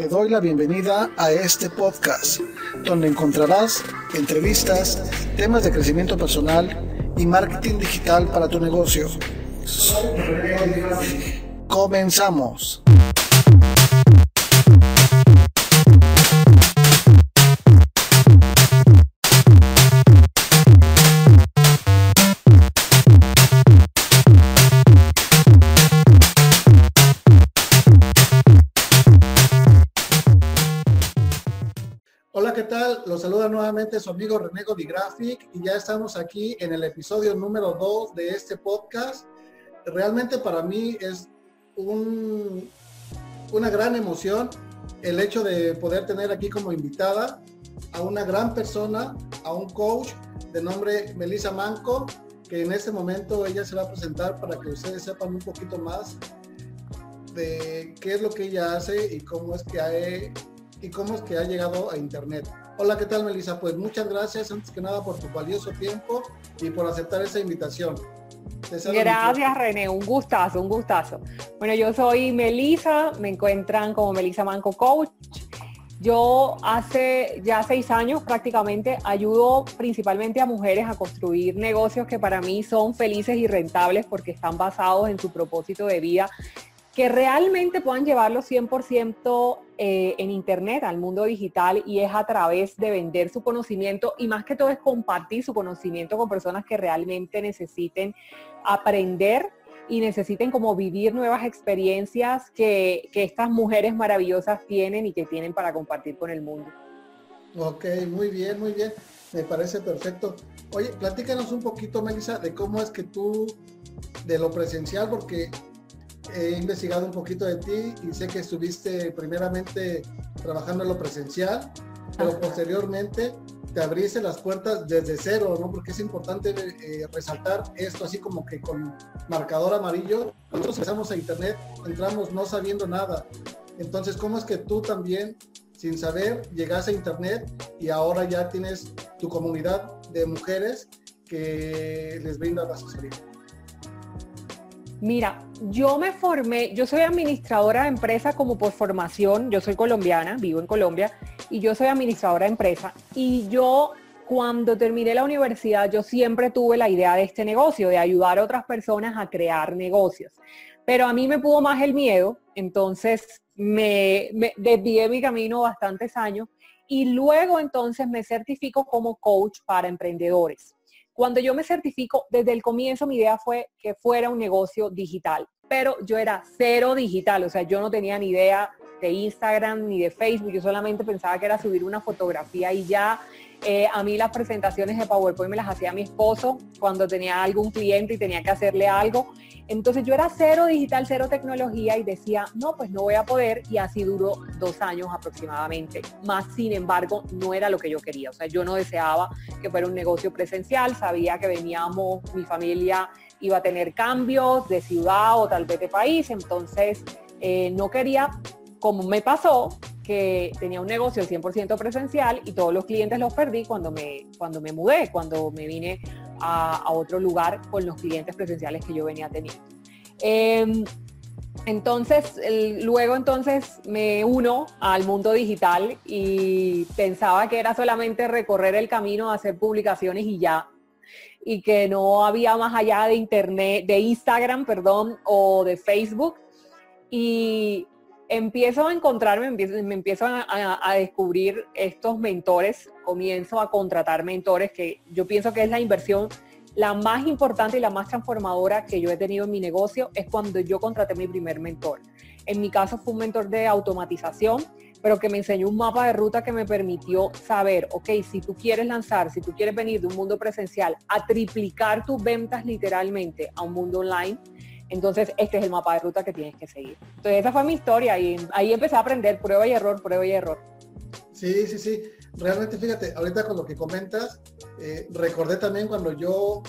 Te doy la bienvenida a este podcast, donde encontrarás entrevistas, temas de crecimiento personal y marketing digital para tu negocio. Comenzamos. Nuevamente su amigo René Graphic y ya estamos aquí en el episodio número 2 de este podcast. Realmente para mí es un, una gran emoción el hecho de poder tener aquí como invitada a una gran persona, a un coach de nombre Melissa Manco, que en este momento ella se va a presentar para que ustedes sepan un poquito más de qué es lo que ella hace y cómo es que ha y cómo es que ha llegado a Internet. Hola, ¿qué tal, Melissa? Pues muchas gracias, antes que nada, por tu valioso tiempo y por aceptar esa invitación. Gracias, René. Un gustazo, un gustazo. Bueno, yo soy Melissa, me encuentran como Melissa Manco Coach. Yo hace ya seis años prácticamente ayudo principalmente a mujeres a construir negocios que para mí son felices y rentables porque están basados en su propósito de vida que realmente puedan llevarlo 100% eh, en Internet, al mundo digital, y es a través de vender su conocimiento y más que todo es compartir su conocimiento con personas que realmente necesiten aprender y necesiten como vivir nuevas experiencias que, que estas mujeres maravillosas tienen y que tienen para compartir con el mundo. Ok, muy bien, muy bien. Me parece perfecto. Oye, platícanos un poquito, Melissa, de cómo es que tú, de lo presencial, porque he investigado un poquito de ti y sé que estuviste primeramente trabajando en lo presencial, pero posteriormente te abriste las puertas desde cero, ¿no? Porque es importante eh, resaltar esto así como que con marcador amarillo. Nosotros empezamos a internet, entramos no sabiendo nada. Entonces, ¿cómo es que tú también, sin saber, llegaste a internet y ahora ya tienes tu comunidad de mujeres que les brinda la asesoría? Mira, yo me formé, yo soy administradora de empresa como por formación, yo soy colombiana, vivo en Colombia, y yo soy administradora de empresa. Y yo cuando terminé la universidad, yo siempre tuve la idea de este negocio, de ayudar a otras personas a crear negocios. Pero a mí me pudo más el miedo, entonces me, me desvié mi camino bastantes años y luego entonces me certifico como coach para emprendedores. Cuando yo me certifico, desde el comienzo mi idea fue que fuera un negocio digital, pero yo era cero digital, o sea, yo no tenía ni idea de Instagram ni de Facebook, yo solamente pensaba que era subir una fotografía y ya eh, a mí las presentaciones de PowerPoint me las hacía mi esposo cuando tenía algún cliente y tenía que hacerle algo. Entonces yo era cero digital, cero tecnología y decía, no, pues no voy a poder y así duró dos años aproximadamente. Más sin embargo, no era lo que yo quería. O sea, yo no deseaba que fuera un negocio presencial, sabía que veníamos, mi familia iba a tener cambios de ciudad o tal vez de país, entonces eh, no quería, como me pasó, tenía un negocio 100% presencial y todos los clientes los perdí cuando me, cuando me mudé, cuando me vine a, otro lugar con los clientes presenciales que yo venía teniendo. Em, entonces, luego entonces me uno al mundo digital y pensaba que era solamente recorrer el camino, hacer publicaciones y ya, y que no había más allá de internet, de Instagram, perdón, o de Facebook. Y empiezo a encontrarme, me empiezo, a, descubrir estos mentores, comienzo a contratar mentores, que yo pienso que es la inversión la más importante y la más transformadora que yo he tenido en mi negocio, es cuando yo contraté mi primer mentor. En mi caso fue un mentor de automatización, pero que me enseñó un mapa de ruta que me permitió saber, ok, si tú quieres lanzar, si tú quieres venir de un mundo presencial a triplicar tus ventas literalmente a un mundo online, entonces, este es el mapa de ruta que tienes que seguir. Entonces, esa fue mi historia y ahí empecé a aprender prueba y error, prueba y error. Sí, sí, sí. Realmente, fíjate, ahorita con lo que comentas, eh, recordé también cuando yo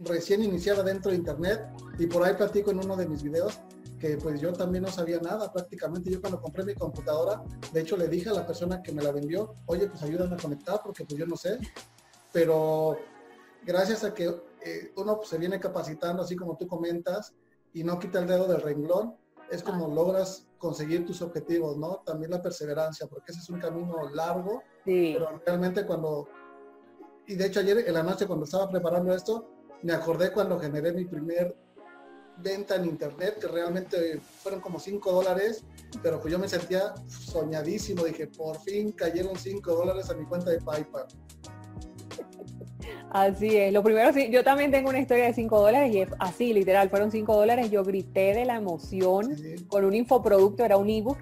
recién iniciaba dentro de Internet y por ahí platico en uno de mis videos que pues yo también no sabía nada prácticamente. Yo cuando compré mi computadora, de hecho le dije a la persona que me la vendió, oye, pues ayúdame a conectar porque pues yo no sé. Pero gracias a que eh, uno pues, se viene capacitando, así como tú comentas, y no quita el dedo del renglón, es como logras conseguir tus objetivos, ¿no? También la perseverancia, porque ese es un camino largo, pero realmente cuando, y de hecho ayer en la noche cuando estaba preparando esto, me acordé cuando generé mi primer venta en internet, que realmente fueron como 5 dólares, pero pues yo me sentía soñadísimo, dije, por fin cayeron 5 dólares a mi cuenta de PayPal. Así es, lo primero sí, yo también tengo una historia de 5 dólares y es así, literal, fueron 5 dólares, yo grité de la emoción con un infoproducto, era un ebook,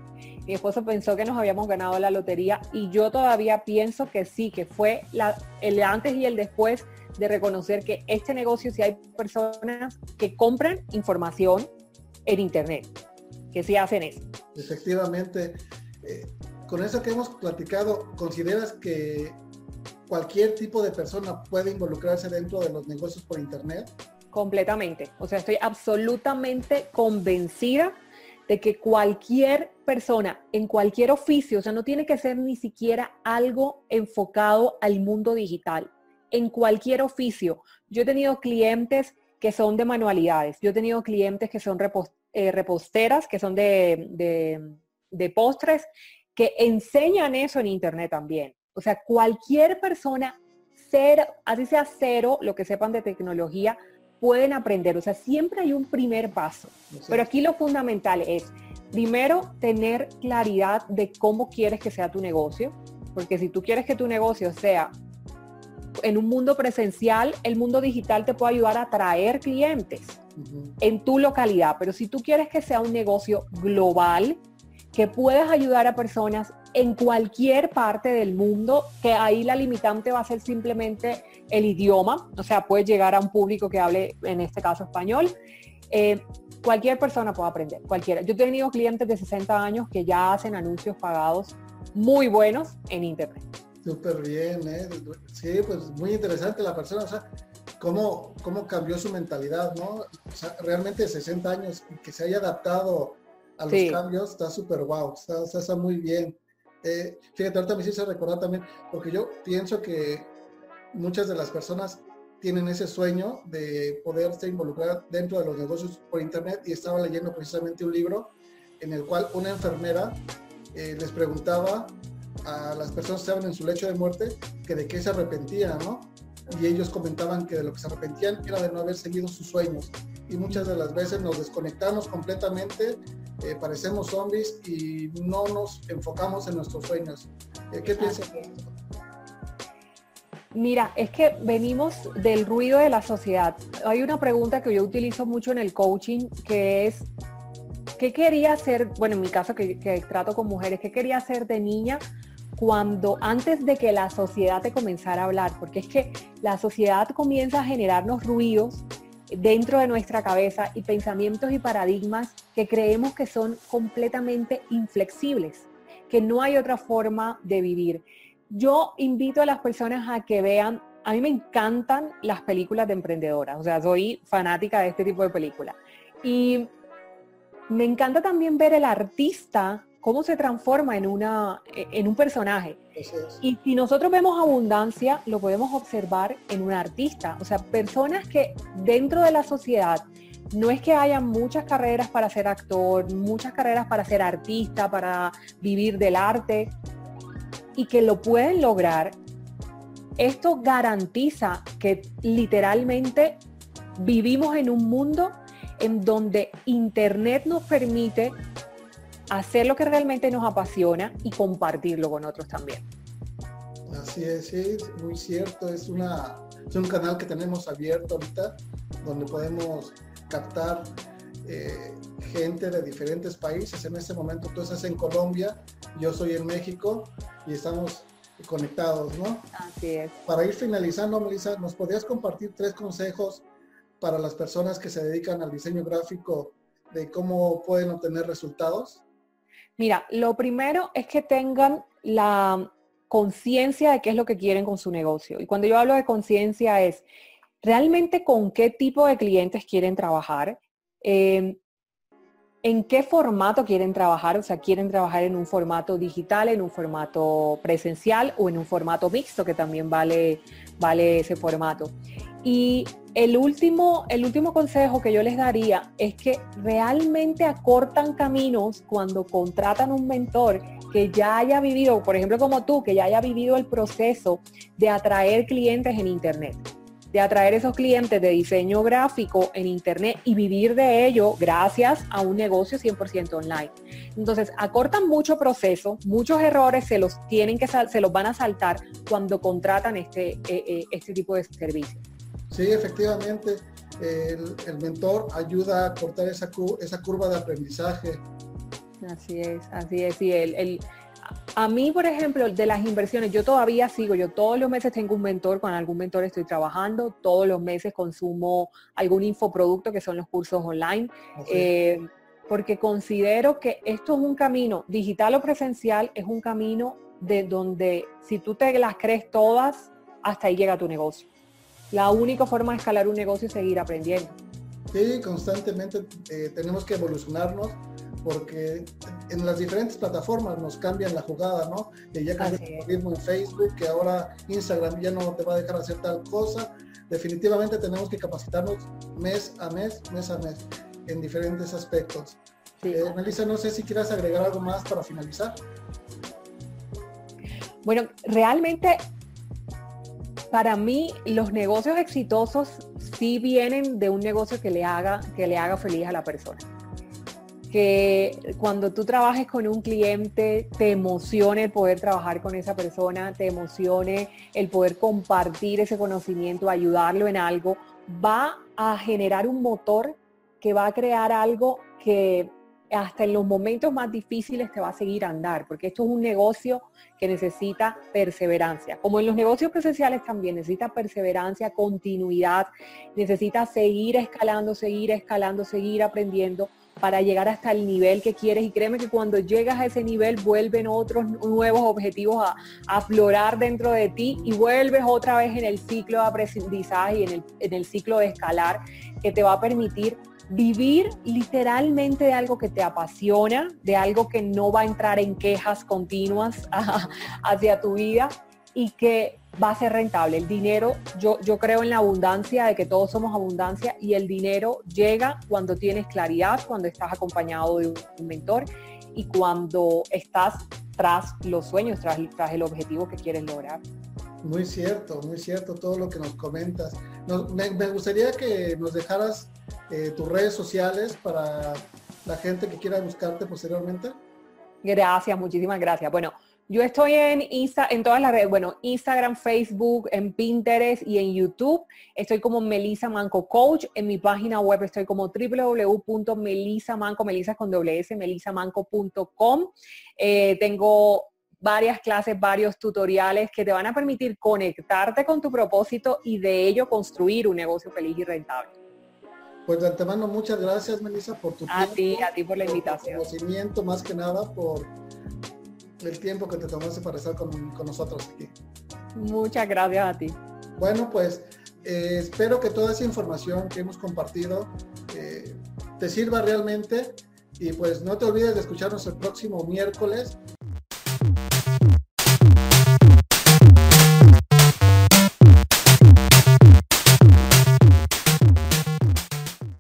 mi esposo pensó que nos habíamos ganado la lotería y yo todavía pienso que sí, que fue la, el antes y el después de reconocer que este negocio si hay personas que compran información en internet, que sí hacen eso. Efectivamente, eh, con eso que hemos platicado, ¿consideras que cualquier tipo de persona puede involucrarse dentro de los negocios por Internet? Completamente. O sea, estoy absolutamente convencida de que cualquier persona en cualquier oficio, o sea, no tiene que ser ni siquiera algo enfocado al mundo digital, en cualquier oficio. Yo he tenido clientes que son de manualidades, yo he tenido clientes que son eh, reposteras, que son de, de postres, que enseñan eso en Internet también. O sea, cualquier persona, cero, así sea cero, lo que sepan de tecnología, pueden aprender. O sea, siempre hay un primer paso. Pero aquí lo fundamental es, primero, tener claridad de cómo quieres que sea tu negocio. Porque si tú quieres que tu negocio sea en un mundo presencial, el mundo digital te puede ayudar a atraer clientes en tu localidad. Pero si tú quieres que sea un negocio global, que puedas ayudar a personas en cualquier parte del mundo, que ahí la limitante va a ser simplemente el idioma, o sea, puedes llegar a un público que hable, en este caso, español. Eh, cualquier persona puede aprender, cualquiera. Yo he tenido clientes de 60 años que ya hacen anuncios pagados muy buenos en Internet. Súper bien, ¿eh? Sí, pues muy interesante la persona, o sea, cómo, cómo cambió su mentalidad, ¿no? O sea, realmente 60 años y que se haya adaptado a los cambios, está súper guau, está, está, muy bien. Eh, fíjate, ahorita me hiciste recordar también, porque yo pienso que muchas de las personas tienen ese sueño de poderse involucrar dentro de los negocios por internet y estaba leyendo precisamente un libro en el cual una enfermera eh, les preguntaba a las personas que estaban en su lecho de muerte que de qué se arrepentían, ¿no? Y ellos comentaban que de lo que se arrepentían era de no haber seguido sus sueños. Y muchas de las veces nos desconectamos completamente eh, parecemos zombies y no nos enfocamos en nuestros sueños. Eh, ¿Qué piensas? Mira, es que venimos del ruido de la sociedad. Hay una pregunta que yo utilizo mucho en el coaching que es, ¿qué quería hacer? Bueno, en mi caso que, que trato con mujeres, ¿qué quería hacer de niña cuando antes de que la sociedad te comenzara a hablar? Porque es que la sociedad comienza a generarnos ruidos dentro de nuestra cabeza y pensamientos y paradigmas que creemos que son completamente inflexibles, que no hay otra forma de vivir. Yo invito a las personas a que vean, a mí me encantan las películas de emprendedoras, o sea, soy fanática de este tipo de películas. Y me encanta también ver el artista cómo se transforma en, una, en un personaje. Y si nosotros vemos abundancia, lo podemos observar en un artista. O sea, personas que dentro de la sociedad no es que haya muchas carreras para ser actor, muchas carreras para ser artista, para vivir del arte, y que lo pueden lograr. Esto garantiza que literalmente vivimos en un mundo en donde Internet nos permite hacer lo que realmente nos apasiona y compartirlo con otros también. Así es, sí, muy cierto. Es, una, es un canal que tenemos abierto ahorita, donde podemos captar eh, gente de diferentes países. En este momento tú estás en Colombia, yo soy en México y estamos conectados, ¿no? Así es. Para ir finalizando, Melissa, ¿nos podrías compartir tres consejos para las personas que se dedican al diseño gráfico de cómo pueden obtener resultados? Mira, lo primero es que tengan la conciencia de qué es lo que quieren con su negocio. Y cuando yo hablo de conciencia es realmente con qué tipo de clientes quieren trabajar, em, en qué formato quieren trabajar, o sea, quieren trabajar en un formato digital, en un formato presencial o en un formato mixto, que también vale, vale ese formato. Y el último, el último consejo que yo les daría es que realmente acortan caminos cuando contratan un mentor que ya haya vivido, por ejemplo como tú, que ya haya vivido el proceso de atraer clientes en Internet de atraer esos clientes de diseño gráfico en Internet y vivir de ello gracias a un negocio 100% online. Entonces, acortan mucho proceso, muchos errores se los tienen que se los van a saltar cuando contratan este, eh, eh, este tipo de servicio. Sí, efectivamente, el, mentor ayuda a cortar esa, esa curva de aprendizaje. Así es, así es. Y el, a mí, por ejemplo, de las inversiones, yo todavía sigo, yo todos los meses tengo un mentor, con algún mentor estoy trabajando, todos los meses consumo algún infoproducto que son los cursos online, eh, porque considero que esto es un camino, digital o presencial, es un camino de donde si tú te las crees todas, hasta ahí llega tu negocio. La única forma de escalar un negocio es seguir aprendiendo. Sí, constantemente eh, tenemos que evolucionarnos porque en las diferentes plataformas nos cambian la jugada, ¿no? Que ya cambió el mismo en Facebook, que ahora Instagram ya no te va a dejar hacer tal cosa. Definitivamente tenemos que capacitarnos mes a mes, mes a mes, en diferentes aspectos. Eh, Melissa, no sé si quieras agregar algo más para finalizar. Bueno, realmente para mí los negocios exitosos sí vienen de un negocio que le haga, que le haga feliz a la persona. Que cuando tú trabajes con un cliente te emocione el poder trabajar con esa persona, te emocione el poder compartir ese conocimiento, ayudarlo en algo, va a generar un motor que va a crear algo que hasta en los momentos más difíciles te va a seguir andar, porque esto es un negocio que necesita perseverancia. Como en los negocios presenciales también necesita perseverancia, continuidad, necesita seguir escalando, seguir escalando, seguir aprendiendo para llegar hasta el nivel que quieres y créeme que cuando llegas a ese nivel vuelven otros nuevos objetivos a, aflorar dentro de ti y vuelves otra vez en el ciclo de aprendizaje y en el, en el ciclo de escalar que te va a permitir vivir literalmente de algo que te apasiona, de algo que no va a entrar en quejas continuas hacia tu vida y que va a ser rentable. El dinero, yo, yo creo en la abundancia, de que todos somos abundancia y el dinero llega cuando tienes claridad, cuando estás acompañado de un mentor y cuando estás tras los sueños, tras, tras el objetivo que quieres lograr. Muy cierto, muy cierto todo lo que nos comentas. me, gustaría que nos dejaras eh, tus redes sociales para la gente que quiera buscarte posteriormente. Gracias, muchísimas gracias. Bueno, yo estoy en Insta, en todas las redes, bueno, Instagram, Facebook, en Pinterest y en YouTube. Estoy como Melisa Manco Coach. En mi página web estoy como www.melisamanco, melisa con doble s, melisamanco.com. Eh, tengo varias clases, varios tutoriales que te van a permitir conectarte con tu propósito y de ello construir un negocio feliz y rentable. Pues de antemano, muchas gracias, Melissa, por tu a ti, a ti por la invitación. Por conocimiento, más que nada, por el tiempo que te tomaste para estar con, nosotros aquí. Muchas gracias a ti. Bueno, pues eh, espero que toda esa información que hemos compartido eh, te sirva realmente y pues no te olvides de escucharnos el próximo miércoles